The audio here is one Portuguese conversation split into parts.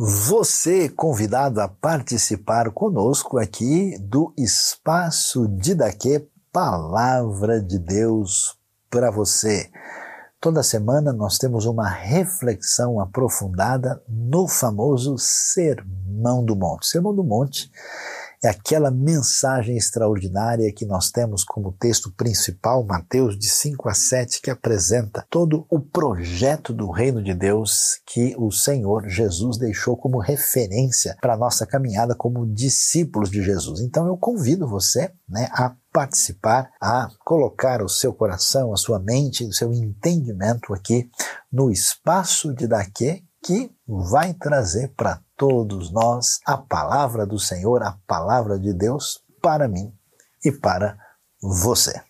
Você convidado a participar conosco aqui do Espaço Didaquê Palavra de Deus para você. Toda semana nós temos uma reflexão aprofundada no famoso Sermão do Monte. Sermão do Monte é aquela mensagem extraordinária que nós temos como texto principal, Mateus de 5 a 7, que apresenta todo o projeto do reino de Deus que o Senhor Jesus deixou como referência para a nossa caminhada como discípulos de Jesus. Então eu convido você né, a participar, a colocar o seu coração, a sua mente, o seu entendimento aqui no espaço de Daquê, que vai trazer para todos nós a palavra do Senhor, a palavra de Deus para mim e para você.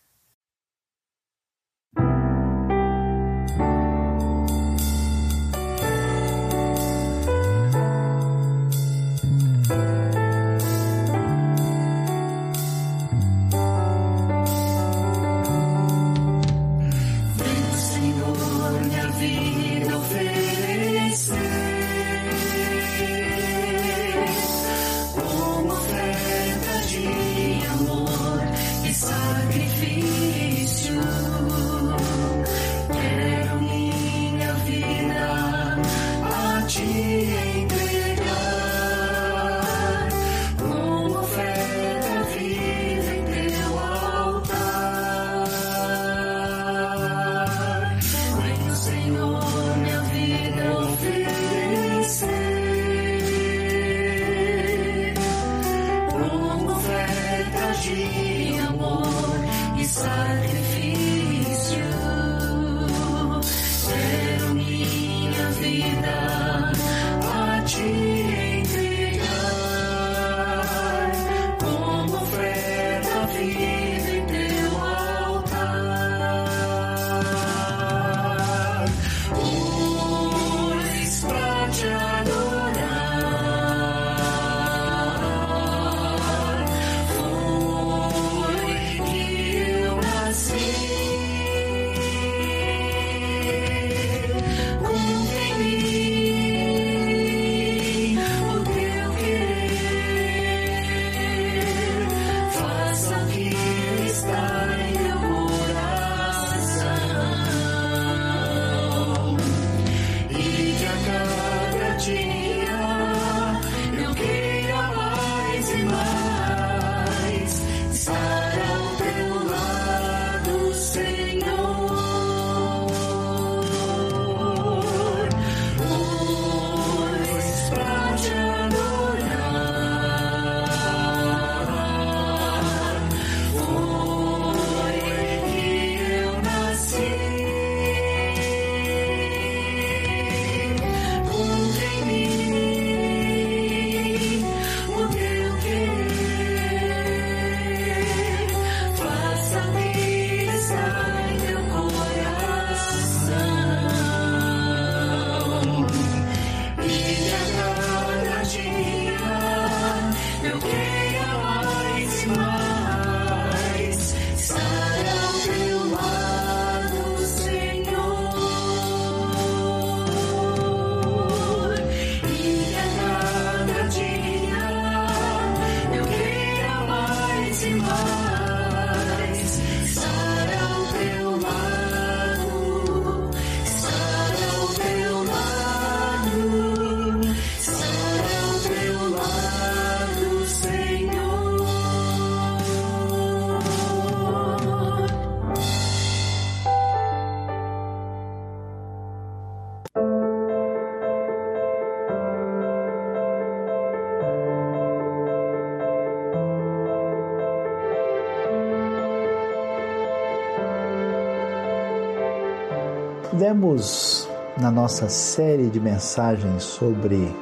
Tivemos na nossa série de mensagens sobre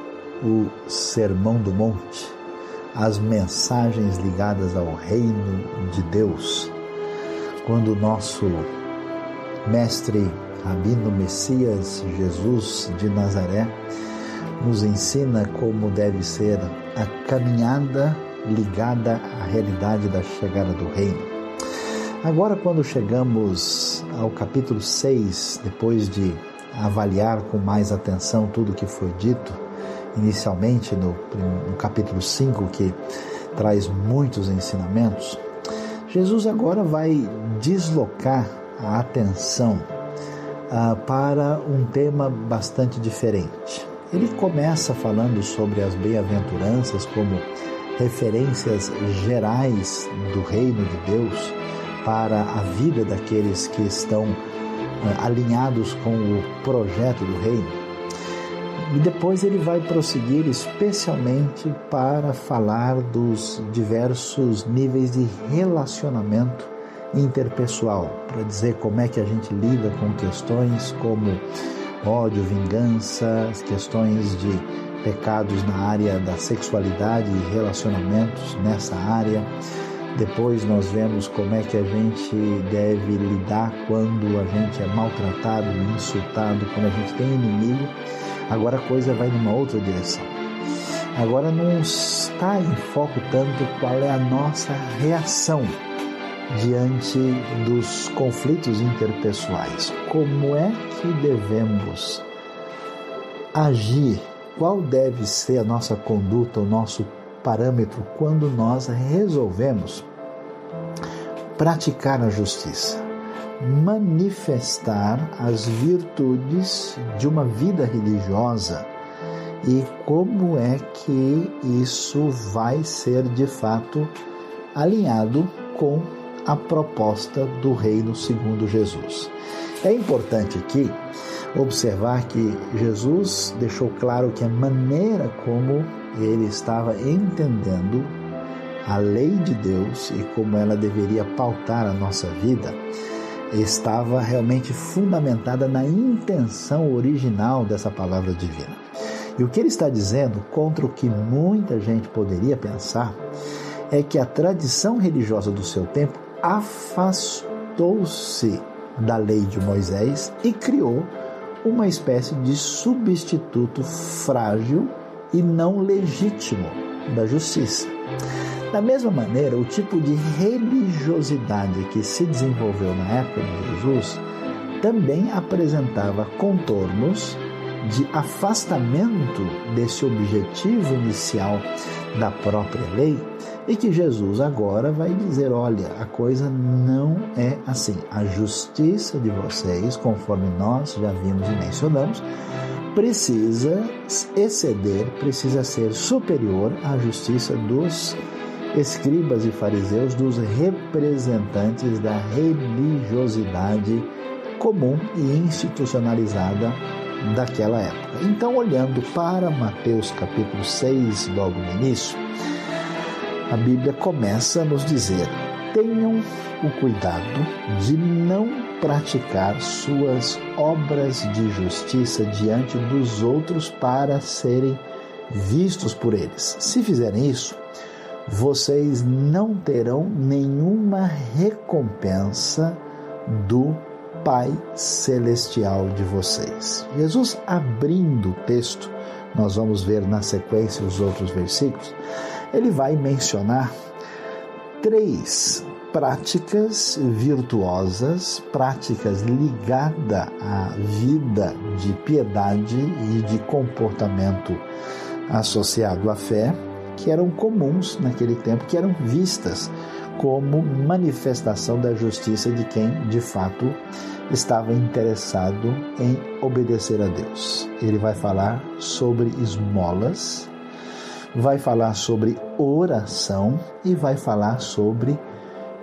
o Sermão do Monte, as mensagens ligadas ao reino de Deus, quando o nosso mestre Rabino Messias Jesus de Nazaré nos ensina como deve ser a caminhada ligada à realidade da chegada do reino. Agora, quando chegamos ao capítulo 6, depois de avaliar com mais atenção tudo o que foi dito inicialmente no, no capítulo 5, que traz muitos ensinamentos, Jesus agora vai deslocar a atenção ah, para um tema bastante diferente. Ele começa falando sobre as bem-aventuranças como referências gerais do reino de Deus para a vida daqueles que estão ah, alinhados com o projeto do reino. E depois ele vai prosseguir especialmente para falar dos diversos níveis de relacionamento interpessoal, para dizer como é que a gente lida com questões como ódio, vingança, questões de pecados na área da sexualidade e relacionamentos nessa área. Depois nós vemos como é que a gente deve lidar quando a gente é maltratado, insultado, quando a gente tem inimigo Agora a coisa vai numa outra direção. Agora não está em foco tanto qual é a nossa reação diante dos conflitos interpessoais. Como é que devemos agir? Qual deve ser a nossa conduta, o nosso parâmetro quando nós resolvemos praticar a justiça? manifestar as virtudes de uma vida religiosa e como é que isso vai ser de fato alinhado com a proposta do reino segundo Jesus. É importante aqui observar que Jesus deixou claro que a maneira como ele estava entendendo a lei de Deus e como ela deveria pautar a nossa vida estava realmente fundamentada na intenção original dessa palavra divina. E o que ele está dizendo, contra o que muita gente poderia pensar, é que a tradição religiosa do seu tempo afastou-se da lei de Moisés e criou uma espécie de substituto frágil e não legítimo da justiça. Da mesma maneira, o tipo de religiosidade que se desenvolveu na época de Jesus também apresentava contornos de afastamento desse objetivo inicial da própria lei e que Jesus agora vai dizer: olha, a coisa não é assim. A justiça de vocês, conforme nós já vimos e mencionamos, precisa exceder, precisa ser superior à justiça dos escribas e fariseus, dos representantes da religiosidade comum e institucionalizada daquela época. Então, olhando para Mateus capítulo 6, logo no início, a Bíblia começa a nos dizer: tenham o cuidado de não praticar suas obras de justiça diante dos outros para serem vistos por eles. Se fizerem isso, vocês não terão nenhuma recompensa do Pai Celestial de vocês. Jesus abrindo o texto, nós vamos ver na sequência os outros versículos, ele vai mencionar três práticas virtuosas, práticas ligadas à vida de piedade e de comportamento associado à fé, que eram comuns naquele tempo, que eram vistas como manifestação da justiça de quem de fato estava interessado em obedecer a Deus. Ele vai falar sobre esmolas, vai falar sobre oração e vai falar sobre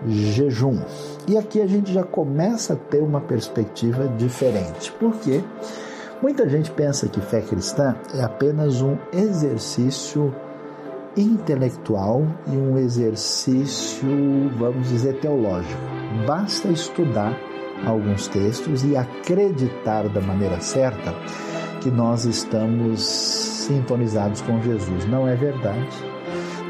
jejum. E aqui a gente já começa a ter uma perspectiva diferente, porque muita gente pensa que fé cristã é apenas um exercício intelectual e um exercício, vamos dizer, teológico. Basta estudar alguns textos e acreditar da maneira certa que nós estamos sintonizados com Jesus. Não é verdade.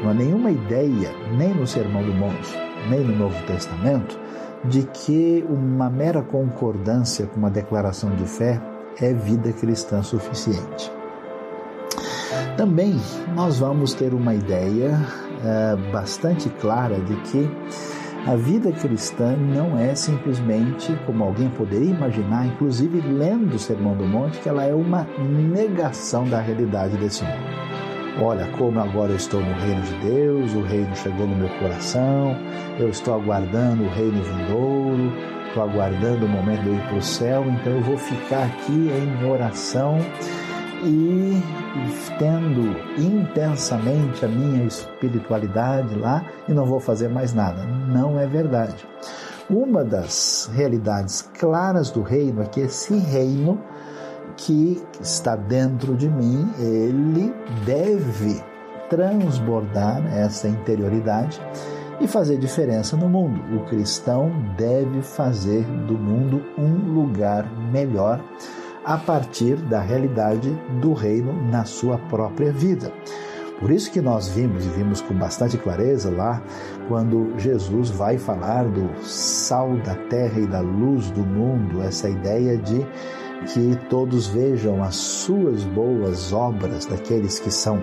Não há nenhuma ideia, nem no Sermão do Monte, nem no Novo Testamento, de que uma mera concordância com uma declaração de fé é vida cristã suficiente. Também nós vamos ter uma ideia é, bastante clara de que A vida cristã não é simplesmente, como alguém poderia imaginar, inclusive lendo o Sermão do Monte, que ela é uma negação da realidade desse mundo. Olha, como agora eu estou no reino de Deus, o reino chegou no meu coração, eu estou aguardando o reino vindouro, estou aguardando o momento de eu ir para o céu, então eu vou ficar aqui em oração e tendo intensamente a minha espiritualidade lá e não vou fazer mais nada. Não é verdade. Uma das realidades claras do reino é que esse reino que está dentro de mim, ele deve transbordar essa interioridade e fazer diferença no mundo. O cristão deve fazer do mundo um lugar melhor a partir da realidade do reino na sua própria vida. Por isso que nós vimos e vimos com bastante clareza lá quando Jesus vai falar do sal da terra e da luz do mundo, essa ideia de que todos vejam as suas boas obras daqueles que são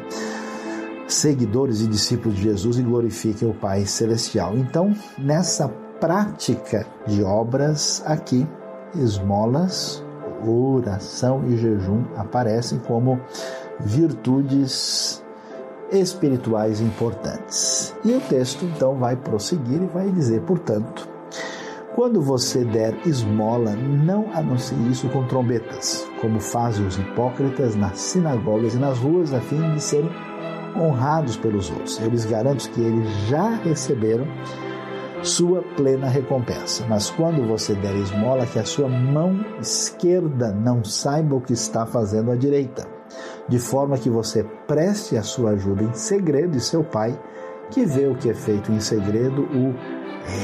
seguidores e discípulos de Jesus e glorifiquem o Pai celestial. Então, nessa prática de obras aqui, esmolas, oração e jejum aparecem como virtudes espirituais importantes. E o texto então vai prosseguir e vai dizer, portanto, quando você der esmola, não anuncie isso com trombetas, como fazem os hipócritas nas sinagogas e nas ruas, a fim de serem honrados pelos outros. Eu lhes garanto que eles já receberam sua plena recompensa. Mas quando você der esmola, que a sua mão esquerda não saiba o que está fazendo a direita, de forma que você preste a sua ajuda em segredo e seu pai, que vê o que é feito em segredo, o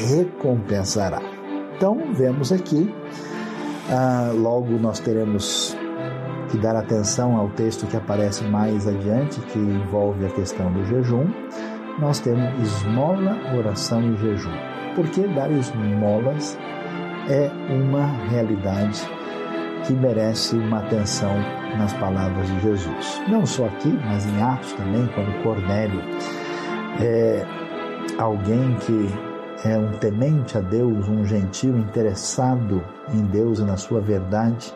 recompensará. Então, vemos aqui, ah, logo nós teremos que dar atenção ao texto que aparece mais adiante, que envolve a questão do jejum nós temos esmola, oração e jejum. Porque dar esmolas é uma realidade que merece uma atenção nas palavras de Jesus. Não só aqui, mas em Atos também, quando Cornélio é alguém que é um temente a Deus, um gentil interessado em Deus e na sua verdade,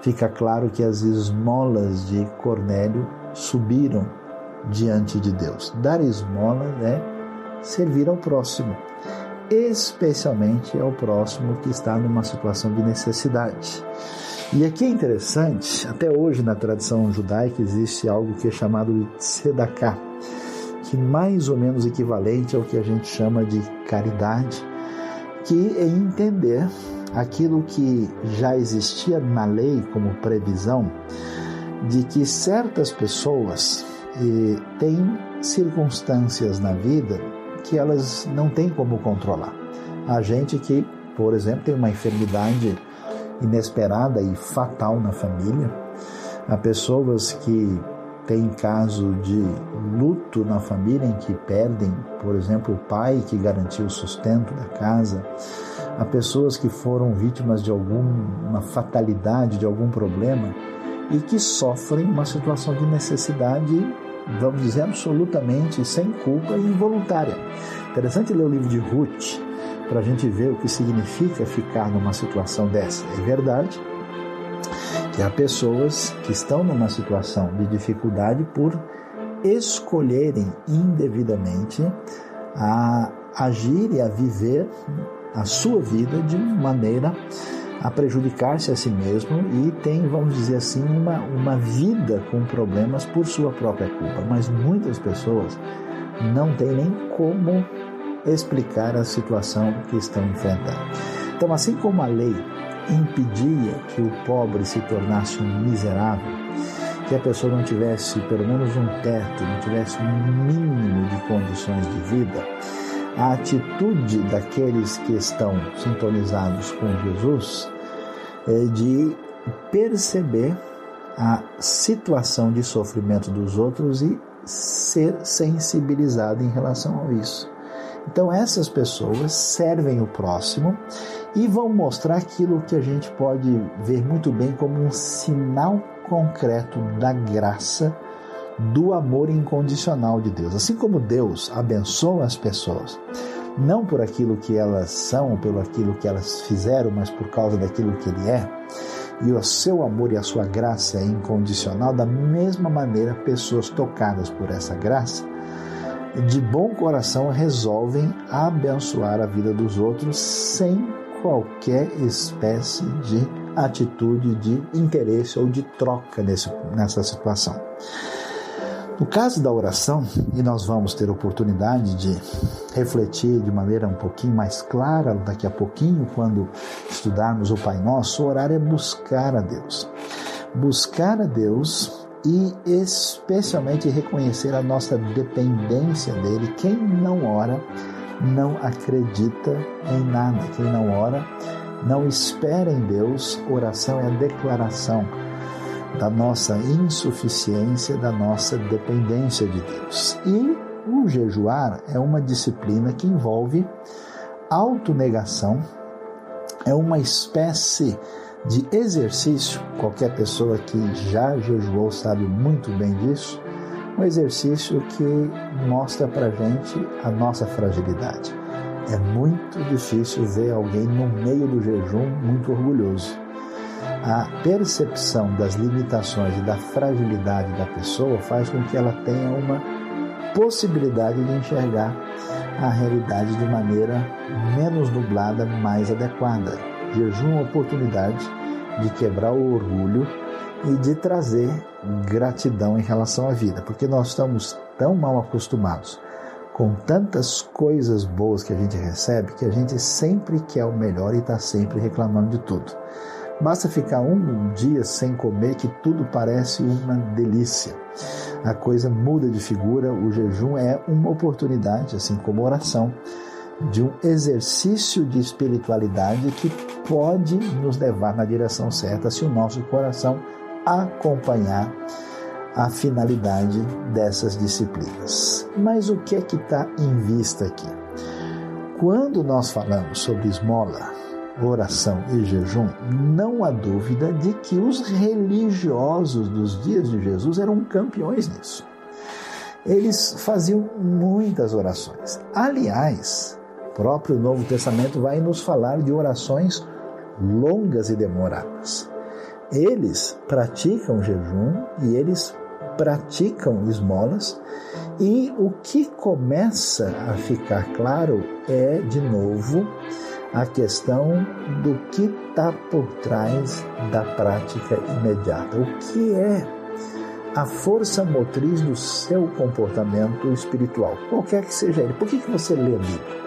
fica claro que as esmolas de Cornélio subiram diante de Deus. Dar esmola é servir ao próximo, especialmente ao próximo que está numa situação de necessidade. E aqui é interessante, até hoje na tradição judaica existe algo que é chamado de tzedakah, que mais ou menos equivalente ao que a gente chama de caridade, que é entender aquilo que já existia na lei como previsão de que certas pessoas e tem circunstâncias na vida que elas não têm como controlar. A gente que, por exemplo, tem uma enfermidade inesperada e fatal na família, há pessoas que têm caso de luto na família em que perdem, por exemplo, o pai que garantiu o sustento da casa, há pessoas que foram vítimas de alguma fatalidade, de algum problema e que sofrem uma situação de necessidade, vamos dizer, absolutamente sem culpa e involuntária. Interessante ler o livro de Ruth para a gente ver o que significa ficar numa situação dessa. É verdade que há pessoas que estão numa situação de dificuldade por escolherem indevidamente a agir e a viver a sua vida de maneira a prejudicar-se a si mesmo e tem, vamos dizer assim, uma, uma vida com problemas por sua própria culpa. Mas muitas pessoas não têm nem como explicar a situação que estão enfrentando. Então, assim como a lei impedia que o pobre se tornasse um miserável, que a pessoa não tivesse pelo menos um teto, não tivesse um mínimo de condições de vida, a atitude daqueles que estão sintonizados com Jesus é de perceber a situação de sofrimento dos outros e ser sensibilizado em relação a isso. Então, essas pessoas servem o próximo e vão mostrar aquilo que a gente pode ver muito bem como um sinal concreto da graça do amor incondicional de Deus. Assim como Deus abençoa as pessoas não por aquilo que elas são, pelo aquilo que elas fizeram, mas por causa daquilo que Ele é. E o seu amor e a sua graça é incondicional, da mesma maneira, pessoas tocadas por essa graça, de bom coração, resolvem abençoar a vida dos outros sem qualquer espécie de atitude de interesse ou de troca nesse, nessa situação. No caso da oração, e nós vamos ter oportunidade de refletir de maneira um pouquinho mais clara daqui a pouquinho, quando estudarmos o Pai Nosso, orar é buscar a Deus. Buscar a Deus e especialmente reconhecer a nossa dependência dele. Quem não ora não acredita em nada. Quem não ora não espera em Deus. Oração é a declaração da nossa insuficiência, da nossa dependência de Deus. E o jejuar é uma disciplina que envolve autonegação, é uma espécie de exercício, qualquer pessoa que já jejuou sabe muito bem disso, um exercício que mostra para gente a nossa fragilidade. É muito difícil ver alguém no meio do jejum muito orgulhoso a percepção das limitações e da fragilidade da pessoa faz com que ela tenha uma possibilidade de enxergar a realidade de maneira menos nublada, mais adequada. Jejum é oportunidade de quebrar o orgulho e de trazer gratidão em relação à vida, porque nós estamos tão mal acostumados com tantas coisas boas que a gente recebe que a gente sempre quer o melhor e está sempre reclamando de tudo. Basta ficar um dia sem comer que tudo parece uma delícia. A coisa muda de figura, o jejum é uma oportunidade, assim como oração, de um exercício de espiritualidade que pode nos levar na direção certa se o nosso coração acompanhar a finalidade dessas disciplinas. Mas o que é que está em vista aqui? Quando nós falamos sobre esmola, oração e jejum, não há dúvida de que os religiosos dos dias de Jesus eram campeões nisso. Eles faziam muitas orações. Aliás, próprio Novo Testamento vai nos falar de orações longas e demoradas. Eles praticam jejum e eles praticam esmolas, e o que começa a ficar claro é, de novo, a questão do que está por trás da prática imediata. O que é a força motriz do seu comportamento espiritual, qualquer que seja ele. Por que, que você lê a Bíblia?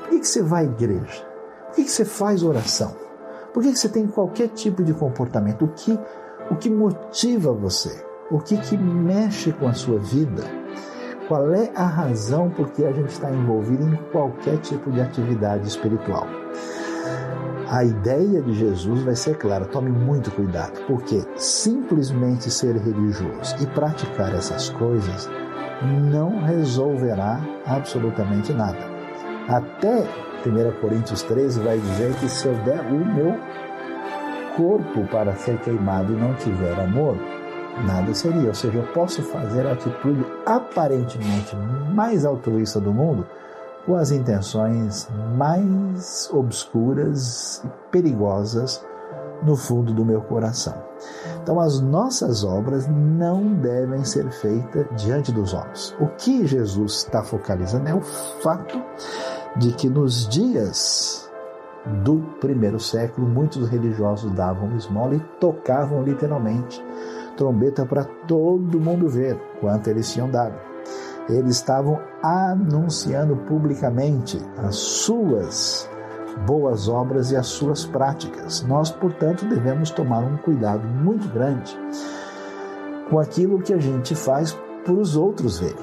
Por que, que você vai à igreja? Por que, que você faz oração? Por que, que você tem qualquer tipo de comportamento? O que, o que motiva você? O que, que mexe com a sua vida? Qual é a razão por que a gente está envolvido em qualquer tipo de atividade espiritual? A ideia de Jesus vai ser clara, tome muito cuidado, porque simplesmente ser religioso e praticar essas coisas não resolverá absolutamente nada. Até 1 Coríntios 13 vai dizer que se eu der o meu corpo para ser queimado e não tiver amor, nada seria. Ou seja, eu posso fazer a atitude aparentemente mais altruísta do mundo com as intenções mais obscuras e perigosas no fundo do meu coração. Então, as nossas obras não devem ser feitas diante dos homens. O que Jesus está focalizando é o fato de que nos dias do primeiro século, muitos religiosos davam esmola e tocavam literalmente trombeta para todo mundo ver quanto eles tinham dado. Eles estavam anunciando publicamente as suas boas obras e as suas práticas. Nós, portanto, devemos tomar um cuidado muito grande com aquilo que a gente faz para os outros verem.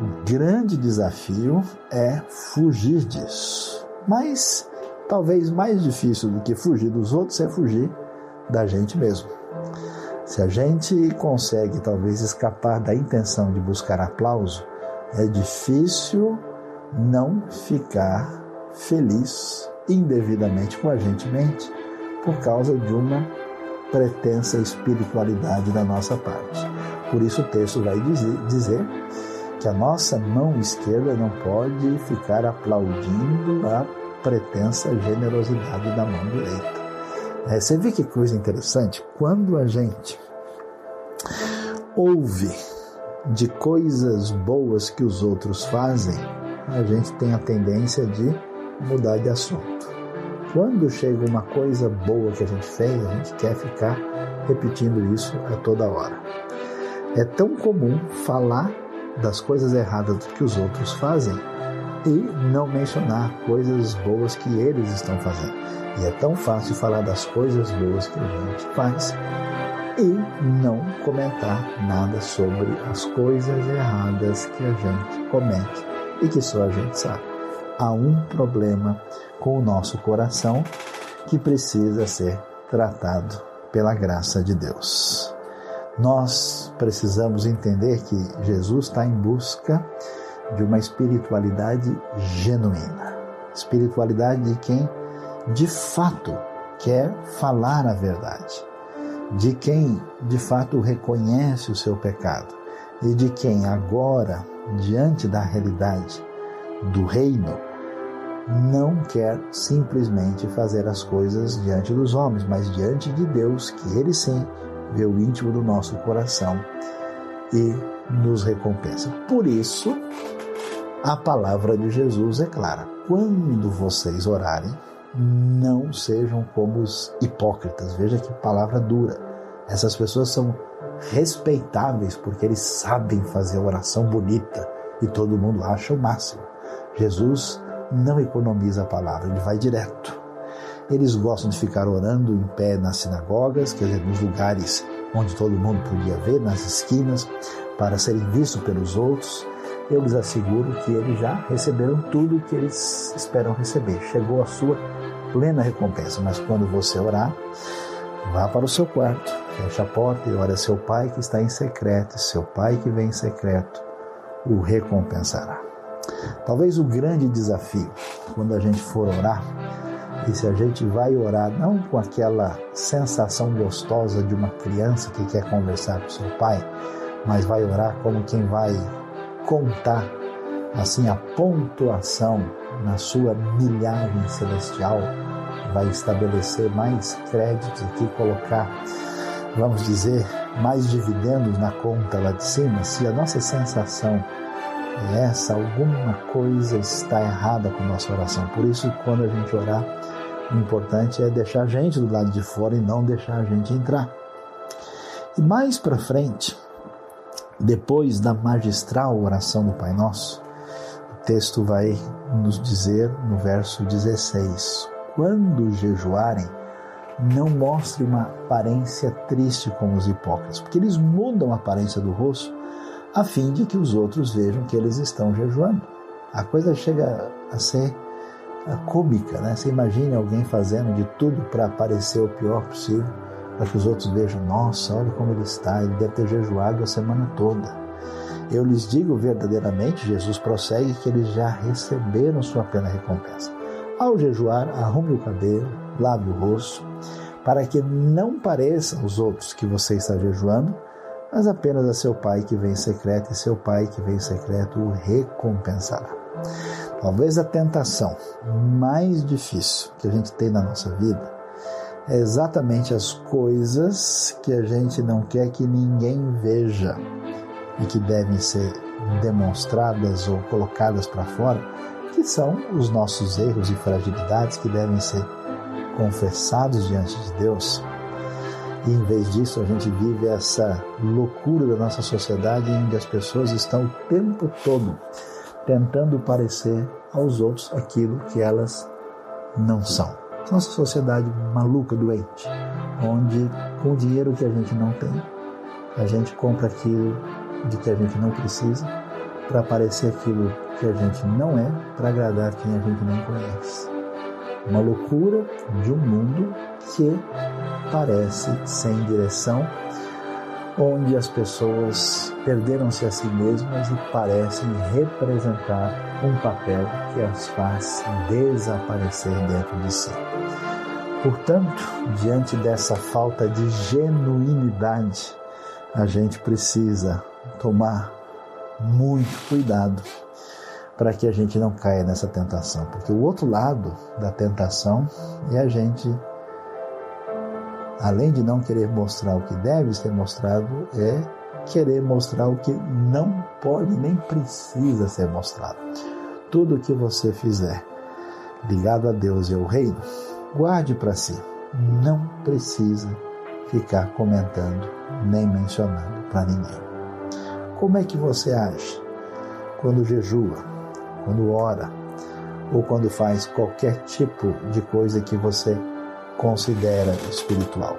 O grande desafio é fugir disso. Mas talvez mais difícil do que fugir dos outros é fugir da gente mesmo. Se a gente consegue talvez escapar da intenção de buscar aplauso, é difícil não ficar feliz indevidamente com a gente mente por causa de uma pretensa espiritualidade da nossa parte. Por isso o texto vai dizer, que a nossa mão esquerda não pode ficar aplaudindo a pretensa generosidade da mão direita. É, você vê que coisa interessante? Quando a gente ouve de coisas boas que os outros fazem, a gente tem a tendência de mudar de assunto. Quando chega uma coisa boa que a gente fez, a gente quer ficar repetindo isso a toda hora. É tão comum falar das coisas erradas que os outros fazem e não mencionar coisas boas que eles estão fazendo. E é tão fácil falar das coisas boas que a gente faz e não comentar nada sobre as coisas erradas que a gente comete e que só a gente sabe. Há um problema com o nosso coração que precisa ser tratado pela graça de Deus. Nós precisamos entender que Jesus está em busca de uma espiritualidade genuína espiritualidade de quem de fato quer falar a verdade de quem de fato reconhece o seu pecado e de quem agora, diante da realidade do reino, não quer simplesmente fazer as coisas diante dos homens, mas diante de Deus, que Ele sim vê o íntimo do nosso coração e nos recompensa. Por isso, a palavra de Jesus é clara: quando vocês orarem, não sejam como os hipócritas. Veja que palavra dura. Essas pessoas são respeitáveis porque eles sabem fazer oração bonita e todo mundo acha o máximo. Jesus não economiza a palavra, ele vai direto. Eles gostam de ficar orando em pé nas sinagogas, quer dizer, nos lugares onde todo mundo podia ver, nas esquinas, para serem vistos pelos outros. Eu lhes asseguro que eles já receberam tudo o que eles esperam receber. Chegou a sua plena recompensa. Mas quando você orar, vá para o seu quarto, feche a porta e ore a seu pai que está em secreto, seu pai que vem em secreto o recompensará. Talvez o grande desafio, quando a gente for orar, e se a gente vai orar não com aquela sensação gostosa de uma criança que quer conversar com seu pai, mas vai orar como quem vai contar assim a pontuação na sua milhagem celestial, vai estabelecer mais créditos aqui, colocar, vamos dizer, mais dividendos na conta lá de cima, se a nossa sensação é essa, alguma coisa está errada com a nossa oração. Por isso, quando a gente orar, o importante é deixar a gente do lado de fora e não deixar a gente entrar. E mais para frente, depois da magistral oração do Pai Nosso, o texto vai nos dizer no verso 16: Quando jejuarem, não mostre uma aparência triste como os hipócritas, porque eles mudam a aparência do rosto a fim de que os outros vejam que eles estão jejuando. A coisa chega a ser cômica, né? Você imagine alguém fazendo de tudo para parecer o pior possível, para que os outros vejam, nossa, olha como ele está, ele deve ter jejuado a semana toda. Eu lhes digo verdadeiramente, Jesus prossegue, que eles já receberam sua plena recompensa. Ao jejuar, arrume o cabelo, lave o rosto, para que não pareçam os outros que você está jejuando, mas apenas a seu pai que vem em secreto, e seu pai que vem em secreto o recompensará. Talvez a tentação mais difícil que a gente tem na nossa vida é exatamente as coisas que a gente não quer que ninguém veja e que devem ser demonstradas ou colocadas para fora, que são os nossos erros e fragilidades que devem ser confessados diante de Deus. E em vez disso, a gente vive essa loucura da nossa sociedade onde as pessoas estão o tempo todo tentando parecer aos outros aquilo que elas não são. Nossa sociedade maluca, doente, onde com o dinheiro que a gente não tem, a gente compra aquilo de que a gente não precisa para parecer aquilo que a gente não é, para agradar quem a gente não conhece. Uma loucura de um mundo que parece sem direção onde as pessoas perderam-se a si mesmas e parecem representar um papel que as faz desaparecer dentro de si. Portanto, diante dessa falta de genuinidade, a gente precisa tomar muito cuidado para que a gente não caia nessa tentação, porque o outro lado da tentação é a gente, além de não querer mostrar o que deve ser mostrado, é querer mostrar o que não pode nem precisa ser mostrado. Tudo o que você fizer ligado a Deus e ao reino, guarde para si. Não precisa ficar comentando nem mencionando para ninguém. Como é que você age quando jejua, quando ora ou quando faz qualquer tipo de coisa que você considera espiritual?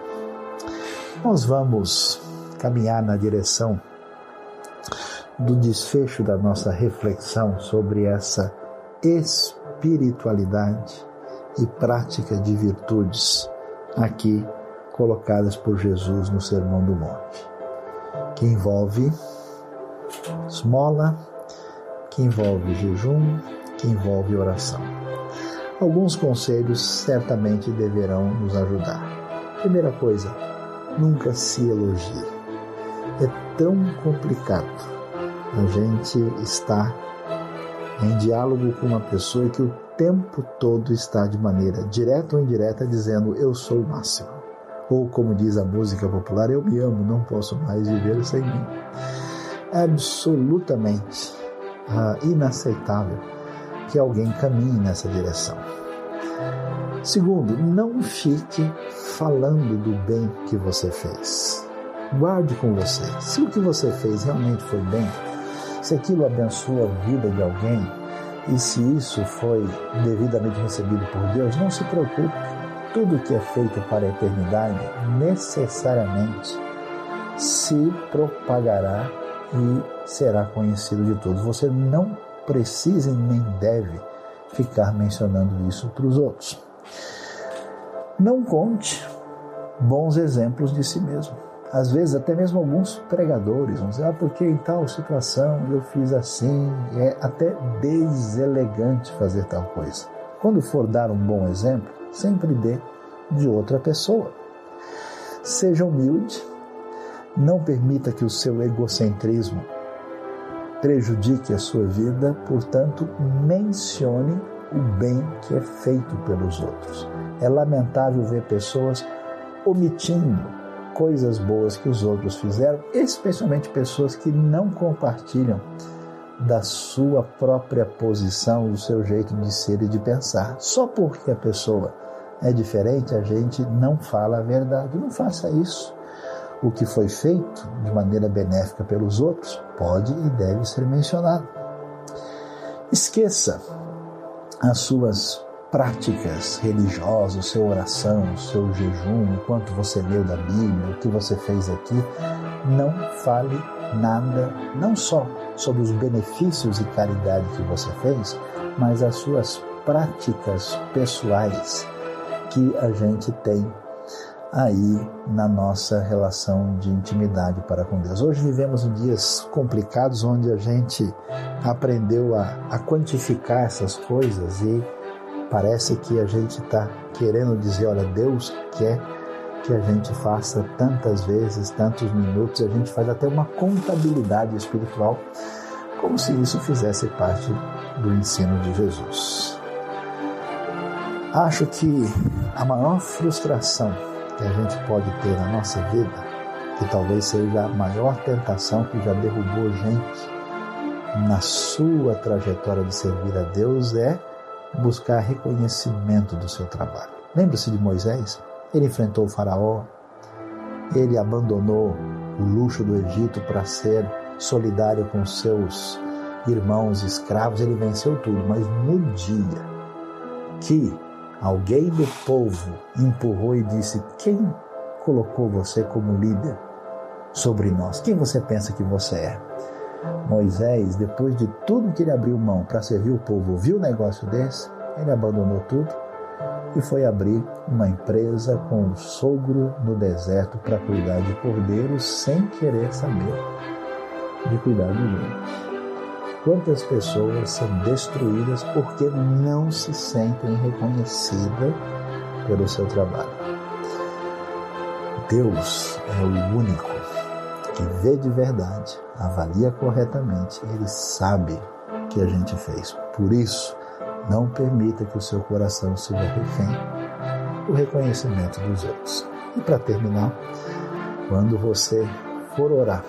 Nós vamos caminhar na direção do desfecho da nossa reflexão sobre essa espiritualidade e prática de virtudes aqui colocadas por Jesus no Sermão do Monte, que envolve esmola, que envolve jejum, que envolve oração. Alguns conselhos certamente deverão nos ajudar. Primeira coisa, nunca se elogie. É tão complicado a gente estar em diálogo com uma pessoa que o tempo todo está de maneira direta ou indireta dizendo eu sou o máximo. Ou como diz a música popular, eu me amo, não posso mais viver sem mim. É absolutamente ah, inaceitável que alguém caminhe nessa direção. Segundo, não fique falando do bem que você fez. Guarde com você. Se o que você fez realmente foi bem, se aquilo abençoa a vida de alguém e se isso foi devidamente recebido por Deus, não se preocupe. Tudo que é feito para a eternidade necessariamente se propagará e será conhecido de todos. Você não precisa nem deve ficar mencionando isso para os outros. Não conte bons exemplos de si mesmo às vezes até mesmo alguns pregadores vão dizer, ah, porque em tal situação eu fiz assim, é até deselegante fazer tal coisa. Quando for dar um bom exemplo, sempre dê de outra pessoa. Seja humilde, não permita que o seu egocentrismo prejudique a sua vida, portanto, mencione o bem que é feito pelos outros. É lamentável ver pessoas omitindo coisas boas que os outros fizeram, especialmente pessoas que não compartilham da sua própria posição, do seu jeito de ser e de pensar. Só porque a pessoa é diferente, a gente não fala a verdade. Não faça isso. O que foi feito de maneira benéfica pelos outros pode e deve ser mencionado. Esqueça as suas práticas religiosas, sua oração, seu jejum, o quanto você leu da Bíblia, o que você fez aqui, não fale nada, não só sobre os benefícios e caridade que você fez, mas as suas práticas pessoais que a gente tem aí na nossa relação de intimidade para com Deus. Hoje vivemos dias complicados onde a gente aprendeu a, a quantificar essas coisas e Parece que a gente está querendo dizer: olha, Deus quer que a gente faça tantas vezes, tantos minutos, a gente faz até uma contabilidade espiritual, como se isso fizesse parte do ensino de Jesus. Acho que a maior frustração que a gente pode ter na nossa vida, que talvez seja a maior tentação que já derrubou gente na sua trajetória de servir a Deus, é buscar reconhecimento do seu trabalho. Lembre-se de Moisés? Ele enfrentou o Faraó, ele abandonou o luxo do Egito para ser solidário com seus irmãos escravos, ele venceu tudo, mas no dia que alguém do povo empurrou e disse: Quem colocou você como líder sobre nós? Quem você pensa que você é? Moisés, depois de tudo que ele abriu mão para servir o povo, viu um negócio desse, ele abandonou tudo e foi abrir uma empresa com o sogro no deserto para cuidar de cordeiros sem querer saber de cuidar de gente. Quantas pessoas são destruídas porque não se sentem reconhecidas pelo seu trabalho? Deus é o único que vê de verdade, avalia corretamente, ele sabe o que a gente fez. Por isso, não permita que o seu coração seja refém do reconhecimento dos outros. E para terminar, quando você for orar,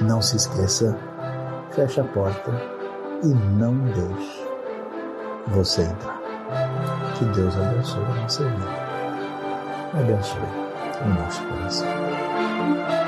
não se esqueça, feche a porta e não deixe você entrar. Que Deus abençoe a nossa vida. Abençoe o nosso coração.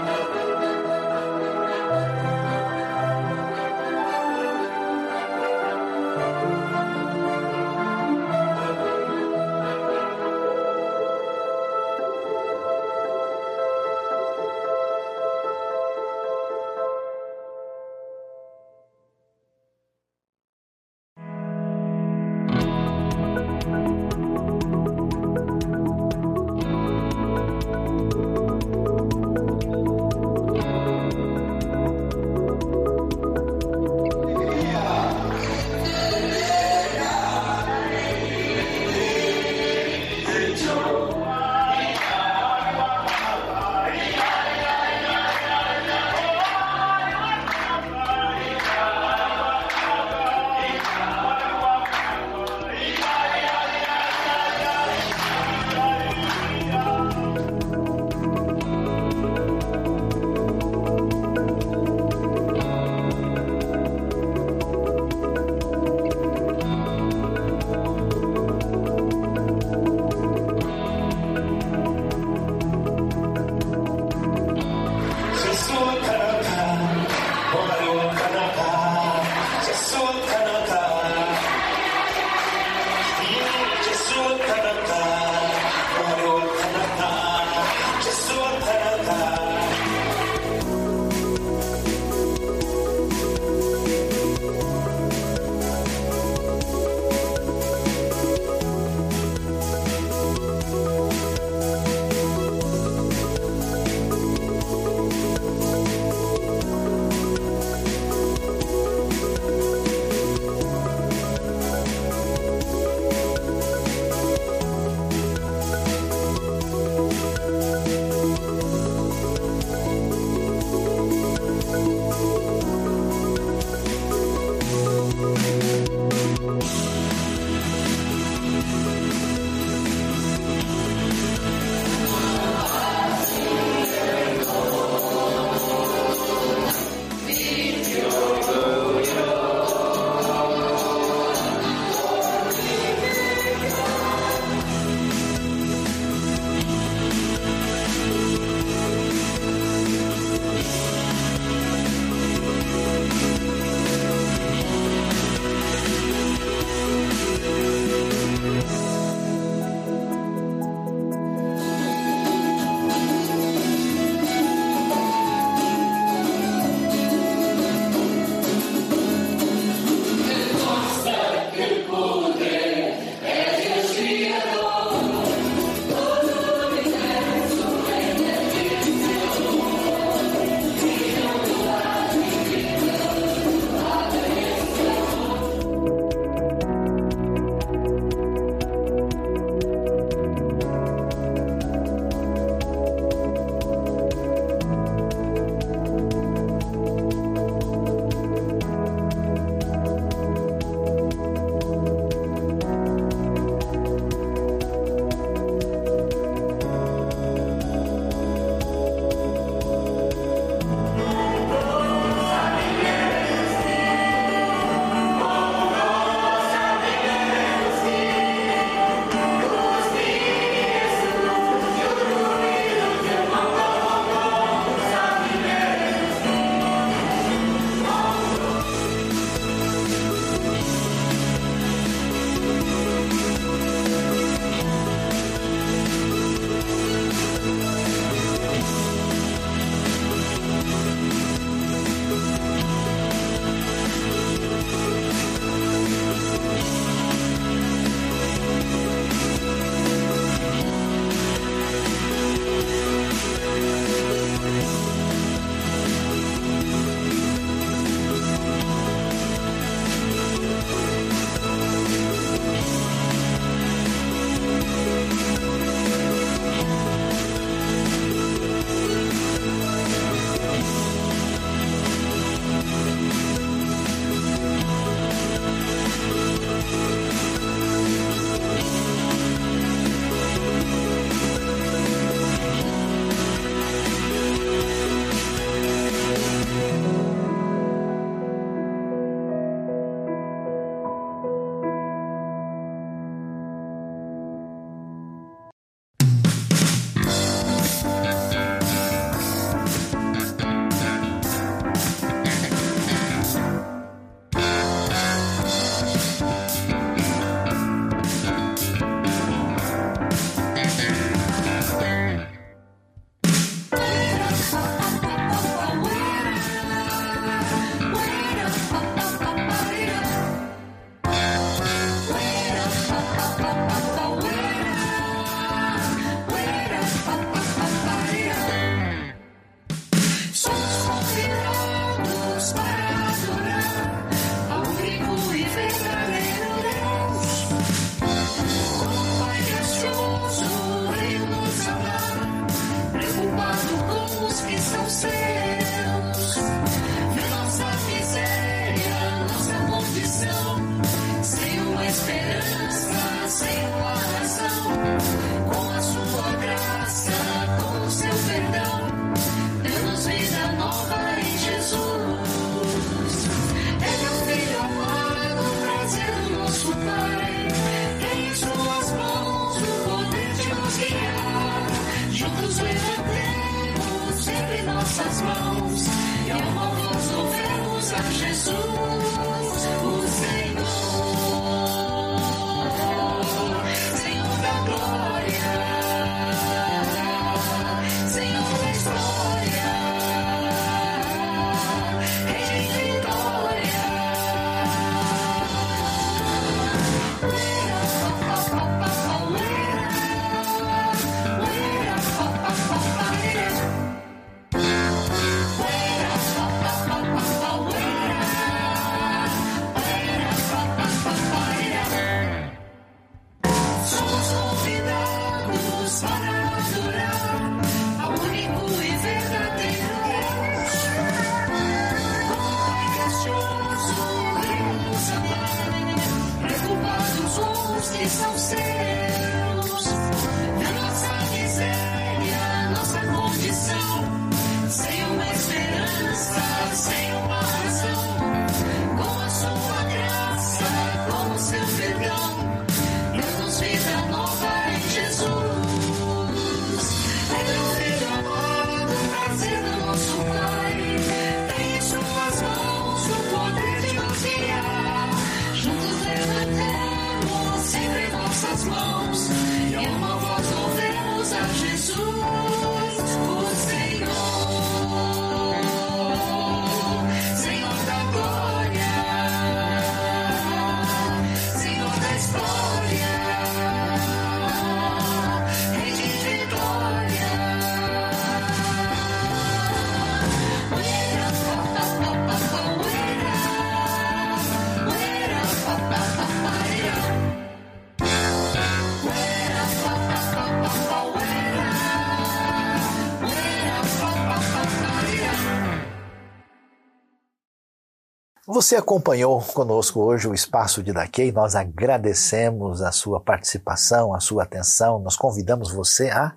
Você acompanhou conosco hoje o Espaço de Daquei, nós agradecemos a sua participação, a sua atenção, nós convidamos você a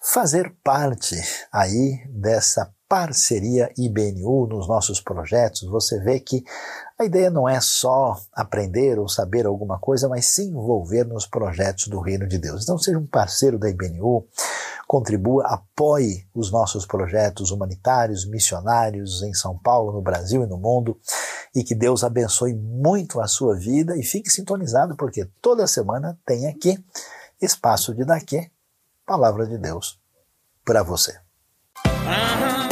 fazer parte aí dessa parceria IBNU nos nossos projetos. Você vê que a ideia não é só aprender ou saber alguma coisa, mas se envolver nos projetos do Reino de Deus. Então seja um parceiro da IBNU, contribua, apoie os nossos projetos humanitários, missionários em São Paulo, no Brasil e no mundo, e que Deus abençoe muito a sua vida e fique sintonizado, porque toda semana tem aqui Espaço de Daqui, Palavra de Deus para você. Uhum.